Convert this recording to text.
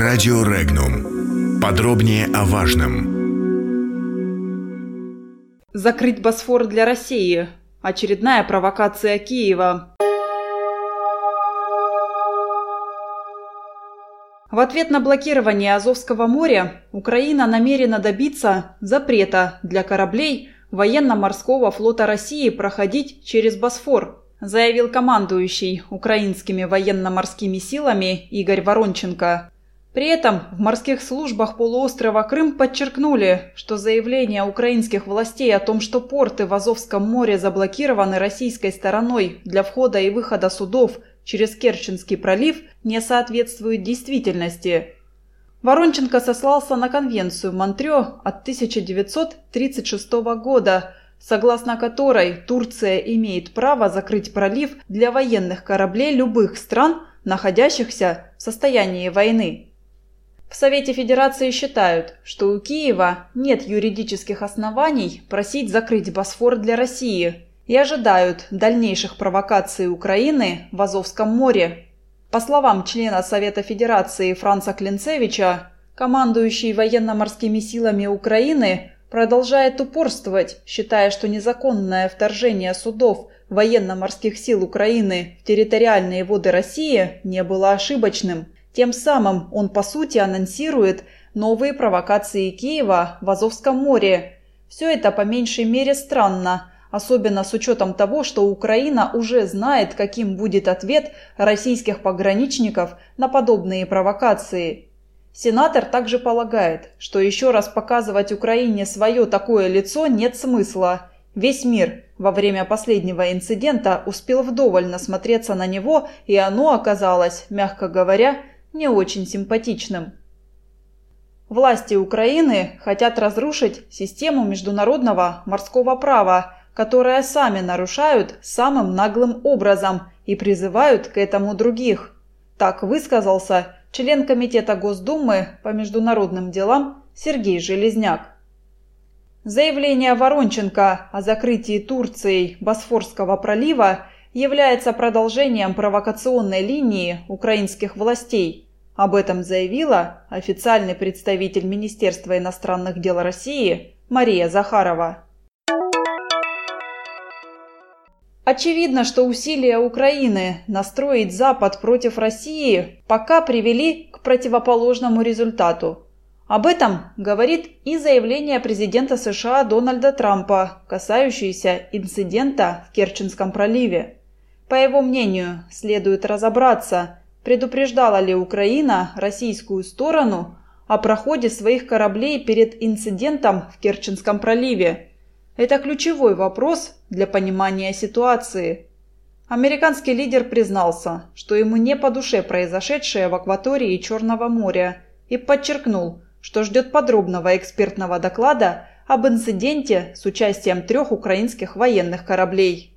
Радио Регнум. Подробнее о важном. Закрыть Босфор для России. Очередная провокация Киева. В ответ на блокирование Азовского моря Украина намерена добиться запрета для кораблей военно-морского флота России проходить через Босфор, заявил командующий украинскими военно-морскими силами Игорь Воронченко. При этом в морских службах полуострова Крым подчеркнули, что заявление украинских властей о том, что порты в Азовском море заблокированы российской стороной для входа и выхода судов – через Керченский пролив не соответствует действительности. Воронченко сослался на конвенцию Монтрё от 1936 года, согласно которой Турция имеет право закрыть пролив для военных кораблей любых стран, находящихся в состоянии войны. В Совете Федерации считают, что у Киева нет юридических оснований просить закрыть Босфор для России – и ожидают дальнейших провокаций Украины в Азовском море. По словам члена Совета Федерации Франца Клинцевича, командующий военно-морскими силами Украины продолжает упорствовать, считая, что незаконное вторжение судов военно-морских сил Украины в территориальные воды России не было ошибочным. Тем самым он, по сути, анонсирует новые провокации Киева в Азовском море. Все это по меньшей мере странно, особенно с учетом того, что Украина уже знает, каким будет ответ российских пограничников на подобные провокации. Сенатор также полагает, что еще раз показывать Украине свое такое лицо нет смысла. Весь мир во время последнего инцидента успел вдоволь насмотреться на него, и оно оказалось, мягко говоря, не очень симпатичным. Власти Украины хотят разрушить систему международного морского права, которое сами нарушают самым наглым образом и призывают к этому других. Так высказался член Комитета Госдумы по международным делам Сергей Железняк. Заявление Воронченко о закрытии Турцией Босфорского пролива является продолжением провокационной линии украинских властей. Об этом заявила официальный представитель Министерства иностранных дел России Мария Захарова. Очевидно, что усилия Украины настроить Запад против России пока привели к противоположному результату. Об этом говорит и заявление президента США Дональда Трампа, касающееся инцидента в Керченском проливе. По его мнению, следует разобраться, предупреждала ли Украина российскую сторону о проходе своих кораблей перед инцидентом в Керченском проливе – это ключевой вопрос для понимания ситуации. Американский лидер признался, что ему не по душе произошедшее в акватории Черного моря и подчеркнул, что ждет подробного экспертного доклада об инциденте с участием трех украинских военных кораблей.